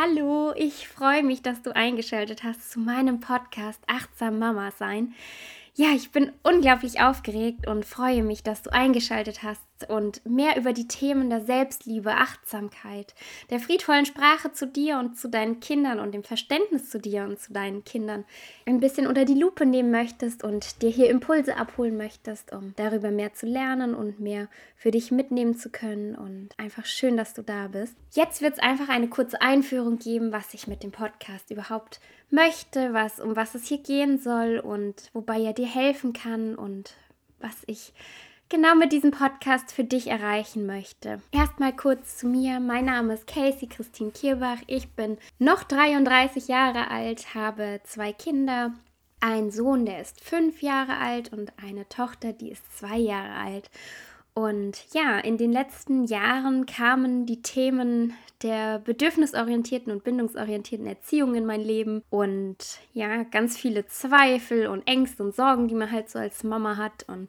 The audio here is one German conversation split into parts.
Hallo, ich freue mich, dass du eingeschaltet hast zu meinem Podcast Achtsam Mama sein. Ja, ich bin unglaublich aufgeregt und freue mich, dass du eingeschaltet hast und mehr über die Themen der Selbstliebe, Achtsamkeit, der friedvollen Sprache zu dir und zu deinen Kindern und dem Verständnis zu dir und zu deinen Kindern ein bisschen unter die Lupe nehmen möchtest und dir hier Impulse abholen möchtest, um darüber mehr zu lernen und mehr für dich mitnehmen zu können. Und einfach schön, dass du da bist. Jetzt wird es einfach eine kurze Einführung geben, was ich mit dem Podcast überhaupt möchte, was, um was es hier gehen soll und wobei er dir helfen kann und was ich genau mit diesem Podcast für dich erreichen möchte. Erstmal kurz zu mir. Mein Name ist Casey Christine Kierbach. Ich bin noch 33 Jahre alt, habe zwei Kinder. Ein Sohn, der ist fünf Jahre alt und eine Tochter, die ist zwei Jahre alt. Und ja, in den letzten Jahren kamen die Themen der bedürfnisorientierten und bindungsorientierten Erziehung in mein Leben und ja, ganz viele Zweifel und Ängste und Sorgen, die man halt so als Mama hat und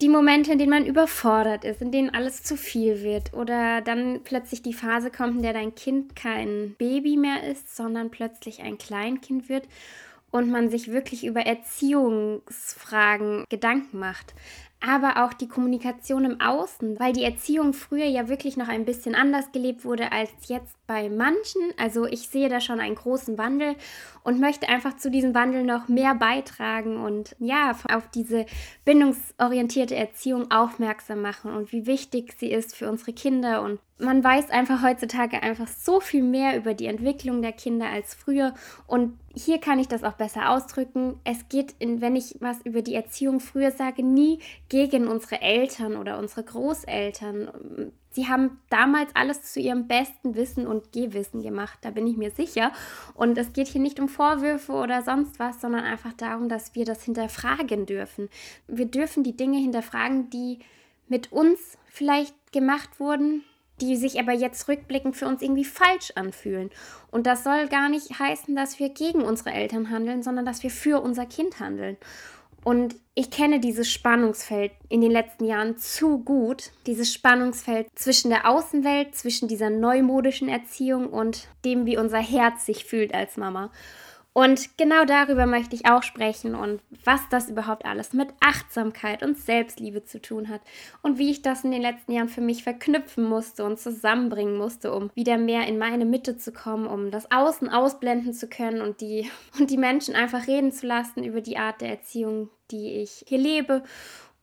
die Momente, in denen man überfordert ist, in denen alles zu viel wird oder dann plötzlich die Phase kommt, in der dein Kind kein Baby mehr ist, sondern plötzlich ein Kleinkind wird und man sich wirklich über Erziehungsfragen Gedanken macht aber auch die Kommunikation im Außen, weil die Erziehung früher ja wirklich noch ein bisschen anders gelebt wurde als jetzt bei manchen. Also ich sehe da schon einen großen Wandel und möchte einfach zu diesem Wandel noch mehr beitragen und ja, auf diese bindungsorientierte Erziehung aufmerksam machen und wie wichtig sie ist für unsere Kinder und man weiß einfach heutzutage einfach so viel mehr über die Entwicklung der Kinder als früher. Und hier kann ich das auch besser ausdrücken. Es geht, in, wenn ich was über die Erziehung früher sage, nie gegen unsere Eltern oder unsere Großeltern. Sie haben damals alles zu ihrem besten Wissen und Gehwissen gemacht, da bin ich mir sicher. Und es geht hier nicht um Vorwürfe oder sonst was, sondern einfach darum, dass wir das hinterfragen dürfen. Wir dürfen die Dinge hinterfragen, die mit uns vielleicht gemacht wurden, die sich aber jetzt rückblickend für uns irgendwie falsch anfühlen. Und das soll gar nicht heißen, dass wir gegen unsere Eltern handeln, sondern dass wir für unser Kind handeln. Und ich kenne dieses Spannungsfeld in den letzten Jahren zu gut. Dieses Spannungsfeld zwischen der Außenwelt, zwischen dieser neumodischen Erziehung und dem, wie unser Herz sich fühlt als Mama. Und genau darüber möchte ich auch sprechen und was das überhaupt alles mit Achtsamkeit und Selbstliebe zu tun hat und wie ich das in den letzten Jahren für mich verknüpfen musste und zusammenbringen musste, um wieder mehr in meine Mitte zu kommen, um das Außen ausblenden zu können und die, und die Menschen einfach reden zu lassen über die Art der Erziehung, die ich hier lebe.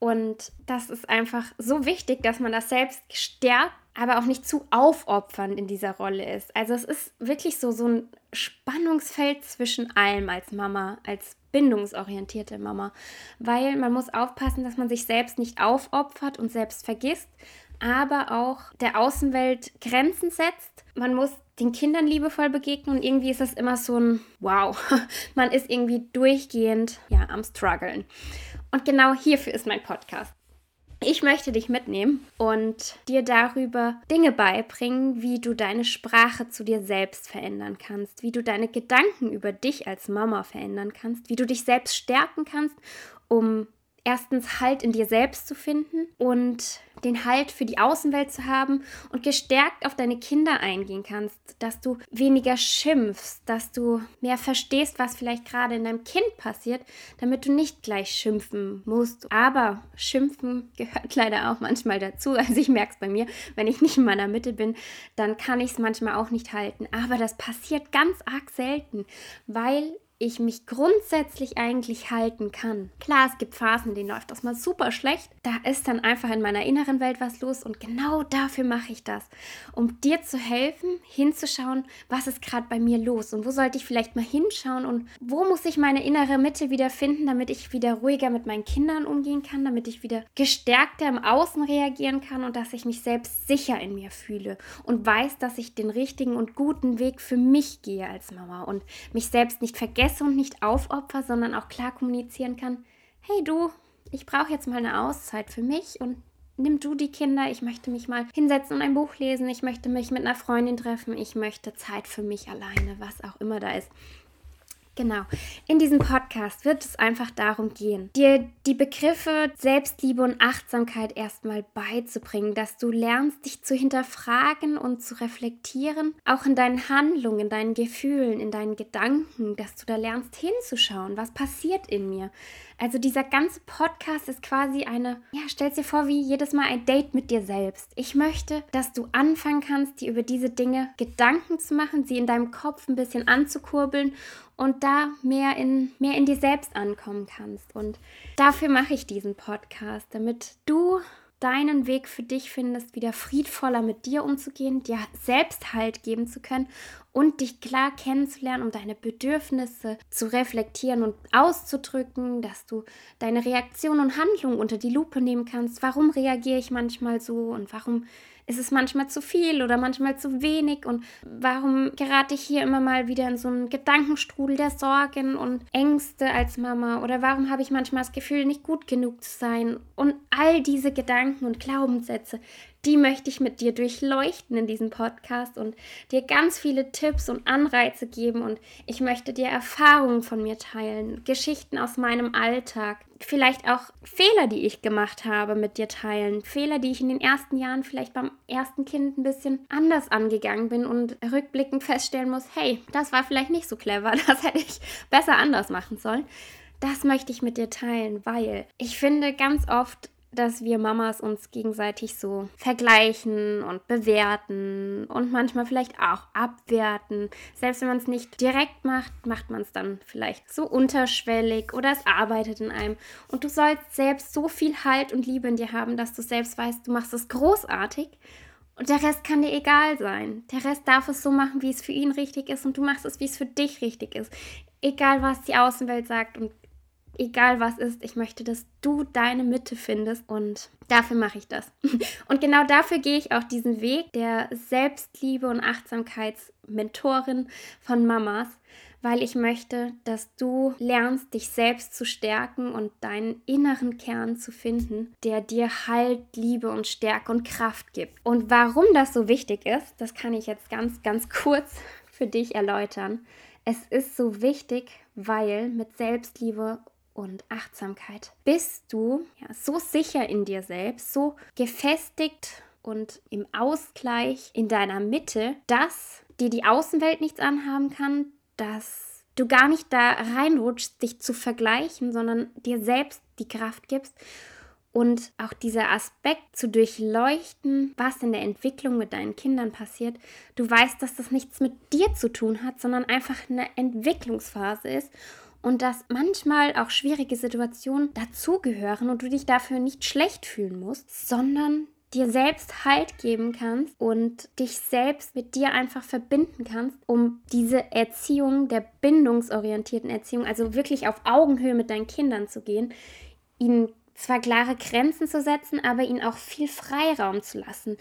Und das ist einfach so wichtig, dass man das selbst stärkt aber auch nicht zu aufopfernd in dieser Rolle ist. Also es ist wirklich so, so ein Spannungsfeld zwischen allem als Mama, als bindungsorientierte Mama, weil man muss aufpassen, dass man sich selbst nicht aufopfert und selbst vergisst, aber auch der Außenwelt Grenzen setzt. Man muss den Kindern liebevoll begegnen und irgendwie ist das immer so ein Wow. Man ist irgendwie durchgehend ja am struggeln. Und genau hierfür ist mein Podcast. Ich möchte dich mitnehmen und dir darüber Dinge beibringen, wie du deine Sprache zu dir selbst verändern kannst, wie du deine Gedanken über dich als Mama verändern kannst, wie du dich selbst stärken kannst, um erstens Halt in dir selbst zu finden und den Halt für die Außenwelt zu haben und gestärkt auf deine Kinder eingehen kannst, dass du weniger schimpfst, dass du mehr verstehst, was vielleicht gerade in deinem Kind passiert, damit du nicht gleich schimpfen musst. Aber schimpfen gehört leider auch manchmal dazu. Also ich merke es bei mir, wenn ich nicht in meiner Mitte bin, dann kann ich es manchmal auch nicht halten. Aber das passiert ganz arg selten, weil ich mich grundsätzlich eigentlich halten kann. Klar, es gibt Phasen, denen läuft das mal super schlecht. Da ist dann einfach in meiner inneren Welt was los und genau dafür mache ich das, um dir zu helfen, hinzuschauen, was ist gerade bei mir los und wo sollte ich vielleicht mal hinschauen und wo muss ich meine innere Mitte wieder finden, damit ich wieder ruhiger mit meinen Kindern umgehen kann, damit ich wieder gestärkter im Außen reagieren kann und dass ich mich selbst sicher in mir fühle und weiß, dass ich den richtigen und guten Weg für mich gehe als Mama und mich selbst nicht vergesse vergesse und nicht aufopfer, sondern auch klar kommunizieren kann, hey du, ich brauche jetzt mal eine Auszeit für mich und nimm du die Kinder, ich möchte mich mal hinsetzen und ein Buch lesen, ich möchte mich mit einer Freundin treffen, ich möchte Zeit für mich alleine, was auch immer da ist. Genau. In diesem Podcast wird es einfach darum gehen, dir die Begriffe Selbstliebe und Achtsamkeit erstmal beizubringen, dass du lernst, dich zu hinterfragen und zu reflektieren, auch in deinen Handlungen, in deinen Gefühlen, in deinen Gedanken, dass du da lernst hinzuschauen, was passiert in mir. Also dieser ganze Podcast ist quasi eine, ja, stell dir vor, wie jedes Mal ein Date mit dir selbst. Ich möchte, dass du anfangen kannst, dir über diese Dinge Gedanken zu machen, sie in deinem Kopf ein bisschen anzukurbeln und da mehr in, mehr in dir selbst ankommen kannst. Und dafür mache ich diesen Podcast, damit du deinen Weg für dich findest, wieder friedvoller mit dir umzugehen, dir selbst Halt geben zu können und dich klar kennenzulernen, um deine Bedürfnisse zu reflektieren und auszudrücken, dass du deine Reaktion und Handlung unter die Lupe nehmen kannst. Warum reagiere ich manchmal so und warum ist es manchmal zu viel oder manchmal zu wenig? Und warum gerate ich hier immer mal wieder in so einen Gedankenstrudel der Sorgen und Ängste als Mama? Oder warum habe ich manchmal das Gefühl, nicht gut genug zu sein? Und all diese Gedanken und Glaubenssätze, die möchte ich mit dir durchleuchten in diesem Podcast und dir ganz viele Tipps und Anreize geben und ich möchte dir Erfahrungen von mir teilen, Geschichten aus meinem Alltag, vielleicht auch Fehler, die ich gemacht habe, mit dir teilen, Fehler, die ich in den ersten Jahren vielleicht beim ersten Kind ein bisschen anders angegangen bin und rückblickend feststellen muss, hey, das war vielleicht nicht so clever, das hätte ich besser anders machen sollen. Das möchte ich mit dir teilen, weil ich finde ganz oft dass wir Mamas uns gegenseitig so vergleichen und bewerten und manchmal vielleicht auch abwerten. Selbst wenn man es nicht direkt macht, macht man es dann vielleicht so unterschwellig oder es arbeitet in einem. Und du sollst selbst so viel Halt und Liebe in dir haben, dass du selbst weißt, du machst es großartig. Und der Rest kann dir egal sein. Der Rest darf es so machen, wie es für ihn richtig ist und du machst es, wie es für dich richtig ist. Egal, was die Außenwelt sagt und egal was ist, ich möchte, dass du deine Mitte findest und dafür mache ich das. Und genau dafür gehe ich auch diesen Weg der Selbstliebe und Achtsamkeitsmentorin von Mamas, weil ich möchte, dass du lernst, dich selbst zu stärken und deinen inneren Kern zu finden, der dir Halt, Liebe und Stärke und Kraft gibt. Und warum das so wichtig ist, das kann ich jetzt ganz, ganz kurz für dich erläutern. Es ist so wichtig, weil mit Selbstliebe und Achtsamkeit bist du ja, so sicher in dir selbst, so gefestigt und im Ausgleich in deiner Mitte, dass dir die Außenwelt nichts anhaben kann, dass du gar nicht da reinrutschst, dich zu vergleichen, sondern dir selbst die Kraft gibst und auch dieser Aspekt zu durchleuchten, was in der Entwicklung mit deinen Kindern passiert. Du weißt, dass das nichts mit dir zu tun hat, sondern einfach eine Entwicklungsphase ist und dass manchmal auch schwierige Situationen dazugehören und du dich dafür nicht schlecht fühlen musst, sondern dir selbst Halt geben kannst und dich selbst mit dir einfach verbinden kannst, um diese Erziehung der bindungsorientierten Erziehung, also wirklich auf Augenhöhe mit deinen Kindern zu gehen, ihnen zwar klare Grenzen zu setzen, aber ihnen auch viel Freiraum zu lassen,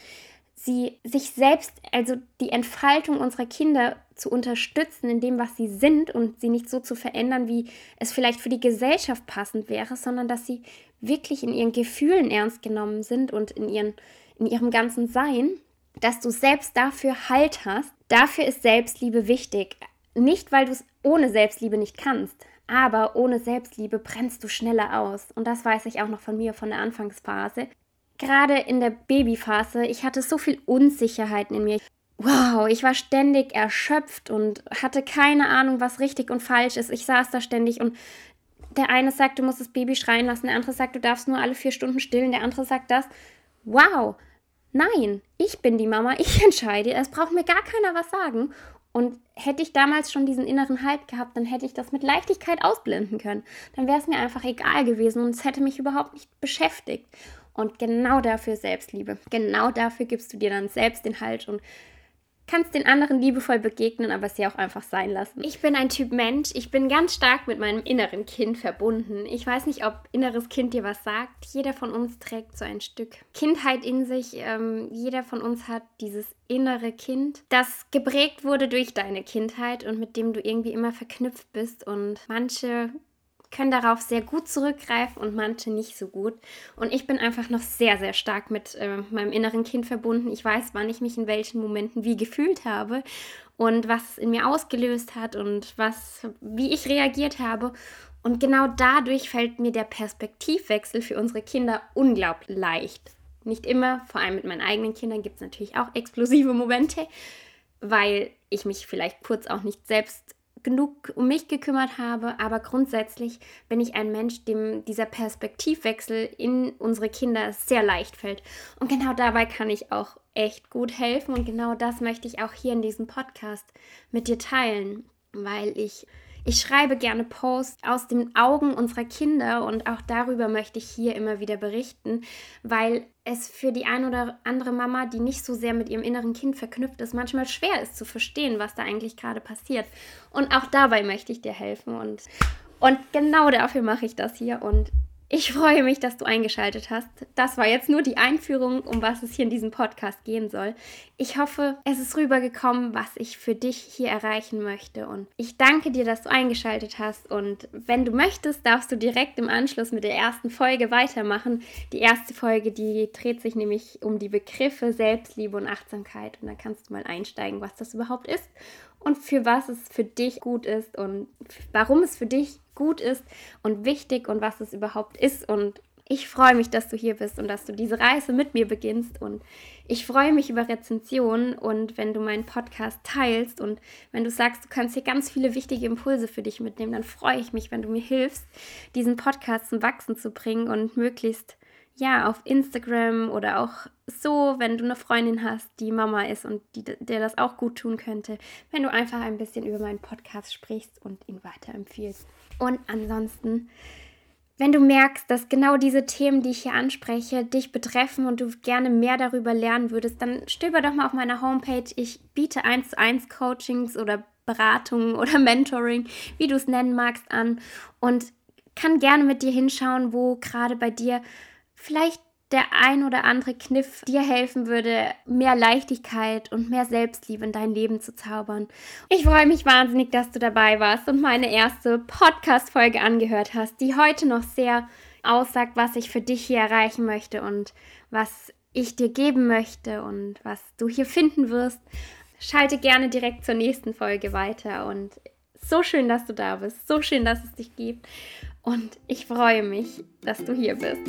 sie sich selbst, also die Entfaltung unserer Kinder zu unterstützen in dem, was sie sind und sie nicht so zu verändern, wie es vielleicht für die Gesellschaft passend wäre, sondern dass sie wirklich in ihren Gefühlen ernst genommen sind und in, ihren, in ihrem ganzen Sein, dass du selbst dafür Halt hast. Dafür ist Selbstliebe wichtig. Nicht, weil du es ohne Selbstliebe nicht kannst, aber ohne Selbstliebe brennst du schneller aus. Und das weiß ich auch noch von mir, von der Anfangsphase gerade in der Babyphase, ich hatte so viel Unsicherheiten in mir. Wow, ich war ständig erschöpft und hatte keine Ahnung, was richtig und falsch ist. Ich saß da ständig und der eine sagt, du musst das Baby schreien lassen, der andere sagt, du darfst nur alle vier Stunden stillen, der andere sagt das. Wow, nein, ich bin die Mama, ich entscheide, es braucht mir gar keiner was sagen. Und hätte ich damals schon diesen inneren Halt gehabt, dann hätte ich das mit Leichtigkeit ausblenden können. Dann wäre es mir einfach egal gewesen und es hätte mich überhaupt nicht beschäftigt. Und genau dafür Selbstliebe. Genau dafür gibst du dir dann selbst den Halt und kannst den anderen liebevoll begegnen, aber sie auch einfach sein lassen. Ich bin ein Typ Mensch. Ich bin ganz stark mit meinem inneren Kind verbunden. Ich weiß nicht, ob inneres Kind dir was sagt. Jeder von uns trägt so ein Stück Kindheit in sich. Ähm, jeder von uns hat dieses innere Kind, das geprägt wurde durch deine Kindheit und mit dem du irgendwie immer verknüpft bist. Und manche können darauf sehr gut zurückgreifen und manche nicht so gut. Und ich bin einfach noch sehr, sehr stark mit äh, meinem inneren Kind verbunden. Ich weiß, wann ich mich in welchen Momenten wie gefühlt habe und was in mir ausgelöst hat und was, wie ich reagiert habe. Und genau dadurch fällt mir der Perspektivwechsel für unsere Kinder unglaublich leicht. Nicht immer, vor allem mit meinen eigenen Kindern gibt es natürlich auch explosive Momente, weil ich mich vielleicht kurz auch nicht selbst genug um mich gekümmert habe, aber grundsätzlich bin ich ein Mensch, dem dieser Perspektivwechsel in unsere Kinder sehr leicht fällt. Und genau dabei kann ich auch echt gut helfen und genau das möchte ich auch hier in diesem Podcast mit dir teilen, weil ich ich schreibe gerne Posts aus den Augen unserer Kinder und auch darüber möchte ich hier immer wieder berichten, weil es für die ein oder andere Mama, die nicht so sehr mit ihrem inneren Kind verknüpft ist, manchmal schwer ist zu verstehen, was da eigentlich gerade passiert. Und auch dabei möchte ich dir helfen und, und genau dafür mache ich das hier und ich freue mich, dass du eingeschaltet hast. Das war jetzt nur die Einführung, um was es hier in diesem Podcast gehen soll. Ich hoffe, es ist rübergekommen, was ich für dich hier erreichen möchte. Und ich danke dir, dass du eingeschaltet hast. Und wenn du möchtest, darfst du direkt im Anschluss mit der ersten Folge weitermachen. Die erste Folge, die dreht sich nämlich um die Begriffe Selbstliebe und Achtsamkeit. Und da kannst du mal einsteigen, was das überhaupt ist und für was es für dich gut ist und warum es für dich gut ist und wichtig und was es überhaupt ist. Und ich freue mich, dass du hier bist und dass du diese Reise mit mir beginnst. Und ich freue mich über Rezensionen und wenn du meinen Podcast teilst und wenn du sagst, du kannst hier ganz viele wichtige Impulse für dich mitnehmen, dann freue ich mich, wenn du mir hilfst, diesen Podcast zum Wachsen zu bringen und möglichst ja, auf Instagram oder auch so, wenn du eine Freundin hast, die Mama ist und die, der das auch gut tun könnte, wenn du einfach ein bisschen über meinen Podcast sprichst und ihn weiterempfiehlst. Und ansonsten, wenn du merkst, dass genau diese Themen, die ich hier anspreche, dich betreffen und du gerne mehr darüber lernen würdest, dann stöber doch mal auf meiner Homepage. Ich biete 1 zu 1 Coachings oder Beratungen oder Mentoring, wie du es nennen magst, an und kann gerne mit dir hinschauen, wo gerade bei dir vielleicht der ein oder andere Kniff dir helfen würde, mehr Leichtigkeit und mehr Selbstliebe in dein Leben zu zaubern. Ich freue mich wahnsinnig, dass du dabei warst und meine erste Podcast-Folge angehört hast, die heute noch sehr aussagt, was ich für dich hier erreichen möchte und was ich dir geben möchte und was du hier finden wirst. Schalte gerne direkt zur nächsten Folge weiter und so schön, dass du da bist, so schön, dass es dich gibt und ich freue mich, dass du hier bist.